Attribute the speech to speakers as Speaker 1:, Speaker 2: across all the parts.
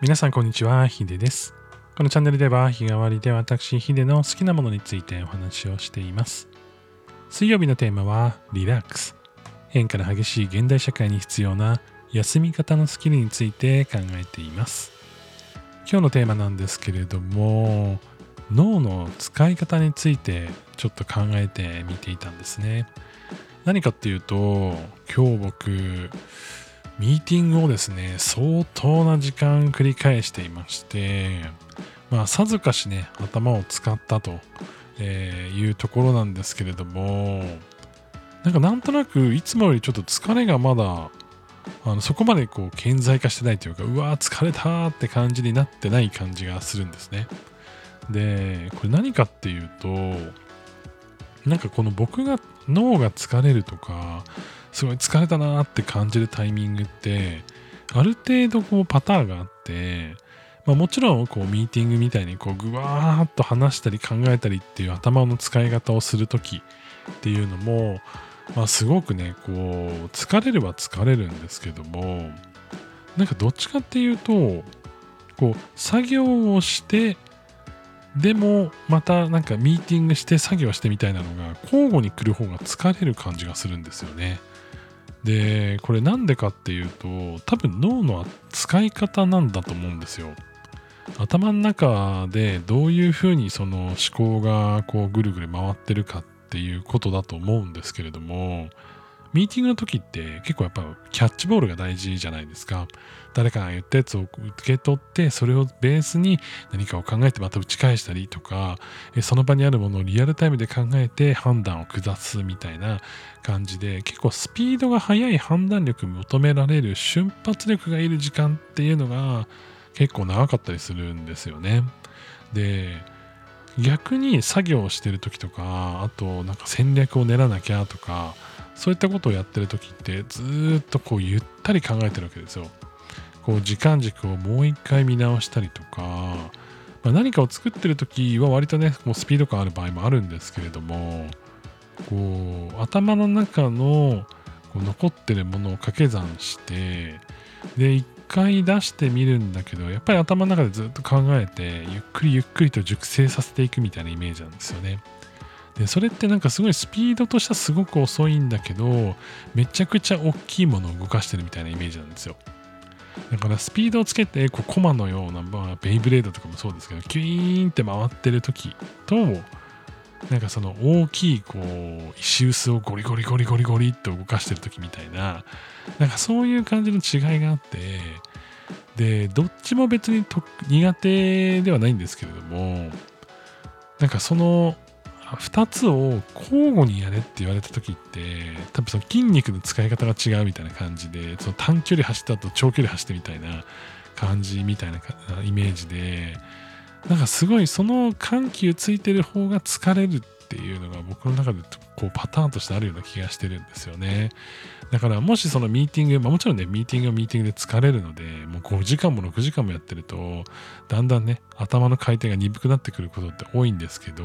Speaker 1: 皆さんこんにちは、ヒデです。このチャンネルでは日替わりで私、ヒデの好きなものについてお話をしています。水曜日のテーマはリラックス。変化の激しい現代社会に必要な休み方のスキルについて考えています。今日のテーマなんですけれども、脳の使い方についてちょっと考えてみていたんですね。何かっていうと、今日僕、ミーティングをですね、相当な時間繰り返していまして、まあ、さぞかしね、頭を使ったと、えいうところなんですけれども、なんかなんとなくいつもよりちょっと疲れがまだ、あのそこまでこう顕在化してないというか、うわー疲れたーって感じになってない感じがするんですね。で、これ何かっていうと、なんかこの僕が脳が疲れるとか、すごい疲れたなーって感じるタイミングって、ある程度こうパターンがあって、まあ、もちろんこうミーティングみたいにこうぐわーっと話したり考えたりっていう頭の使い方をするときっていうのも、まあ、すごくねこう疲れれば疲れるんですけどもなんかどっちかっていうとこう作業をしてでもまたなんかミーティングして作業してみたいなのが交互に来る方が疲れる感じがするんですよね。でこれなんでかっていうと多分脳の使い方なんだと思うんですよ。頭の中でどういうふうにその思考がこうぐるぐる回ってるかっていうことだと思うんですけれどもミーティングの時って結構やっぱキャッチボールが大事じゃないですか誰かが言ったやつを受け取ってそれをベースに何かを考えてまた打ち返したりとかその場にあるものをリアルタイムで考えて判断を下すみたいな感じで結構スピードが速い判断力求められる瞬発力がいる時間っていうのが結構長かったりするんですよね。で逆に作業をしてる時とかあとなんか戦略を練らなきゃとかそういったことをやってる時ってずっとこうゆったり考えてるわけですよ。こう時間軸をもう一回見直したりとか、まあ、何かを作ってる時は割とねもうスピード感ある場合もあるんですけれどもこう頭の中のこう残ってるものを掛け算してで一回出してみるんだけどやっぱり頭の中でずっと考えてゆっくりゆっくりと熟成させていくみたいなイメージなんですよね。でそれってなんかすごいスピードとしてはすごく遅いんだけどめちゃくちゃ大きいものを動かしてるみたいなイメージなんですよ。だからスピードをつけてこうコマのような、まあ、ベイブレードとかもそうですけどキュイーンって回ってる時となんかその大きいこう石臼をゴリゴリゴリゴリゴリっと動かしてる時みたいななんかそういう感じの違いがあってでどっちも別にと苦手ではないんですけれどもなんかその2つを交互にやれって言われた時って多分その筋肉の使い方が違うみたいな感じでその短距離走った後長距離走ってみたいな感じみたいなイメージでなんかすごいその緩急ついてる方が疲れるっていうのが僕の中でこうパターンとしてあるような気がしてるんですよね。だからもしそのミーティング、まあ、もちろんねミーティングはミーティングで疲れるのでもう5時間も6時間もやってるとだんだんね頭の回転が鈍くなってくることって多いんですけど、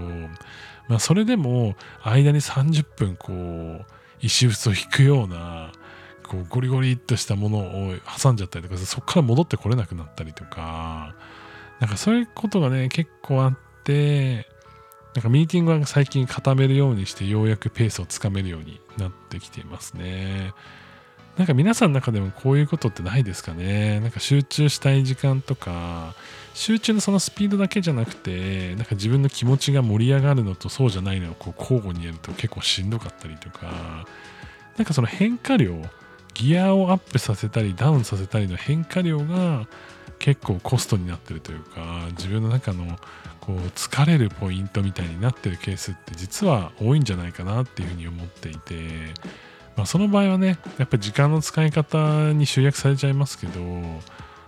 Speaker 1: まあ、それでも間に30分こう石臼を引くようなこうゴリゴリっとしたものを挟んじゃったりとかそこから戻ってこれなくなったりとかなんかそういうことがね結構あってなんかミーティングは最近固めるようにしてようやくペースをつかめるようになってきていますね。なんか皆さんの中でもこういうことってないですかねなんか集中したい時間とか集中のそのスピードだけじゃなくてなんか自分の気持ちが盛り上がるのとそうじゃないのをこう交互にやると結構しんどかったりとかなんかその変化量ギアをアップさせたりダウンさせたりの変化量が結構コストになってるというか自分の中のこう疲れるポイントみたいになってるケースって実は多いんじゃないかなっていうふうに思っていて、まあ、その場合はねやっぱ時間の使い方に集約されちゃいますけど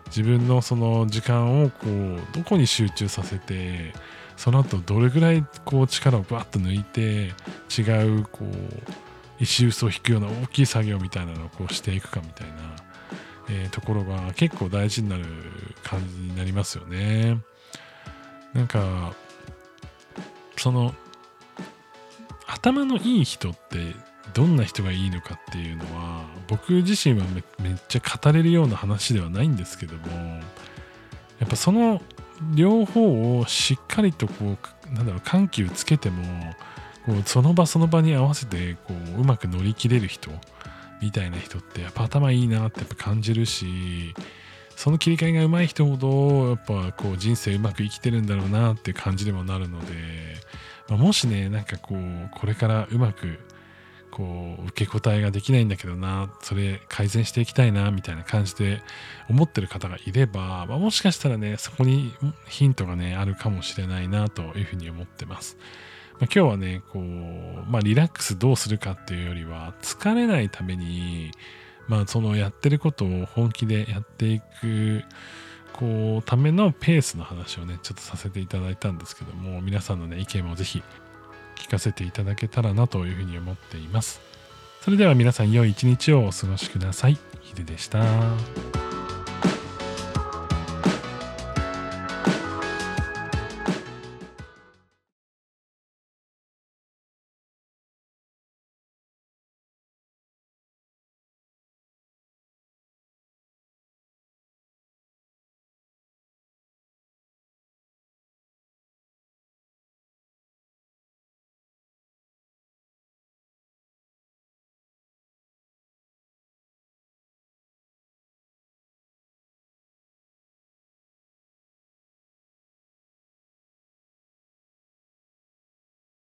Speaker 1: 自分のその時間をこうどこに集中させてその後どれぐらいこう力をバッと抜いて違うこう石臼を引くような大きい作業みたいなのをこうしていくかみたいな、えーところが結構大事になる感じになりますよね。なんかその頭のいい人ってどんな人がいいのかっていうのは僕自身はめめっちゃ語れるような話ではないんですけどもやっぱその両方をしっかりとこうなんだろう緩急つけてもこうその場その場に合わせてこううまく乗り切れる人みたいな人ってやっぱ頭いいなってやっぱ感じるしその切り替えが上手い人ほどやっぱこう人生うまく生きてるんだろうなって感じでもなるので、まあ、もしねなんかこうこれからうまくこう受け答えができないんだけどなそれ改善していきたいなみたいな感じで思ってる方がいれば、まあ、もしかしたらねそこにヒントがねあるかもしれないなというふうに思ってます。まあ、今日はねこう、まあ、リラックスどうするかっていうよりは疲れないために、まあ、そのやってることを本気でやっていくこうためのペースの話をねちょっとさせていただいたんですけども皆さんのね意見もぜひ聞かせていただけたらなというふうに思っています。それでは皆さん良い一日をお過ごしください。ヒデでした。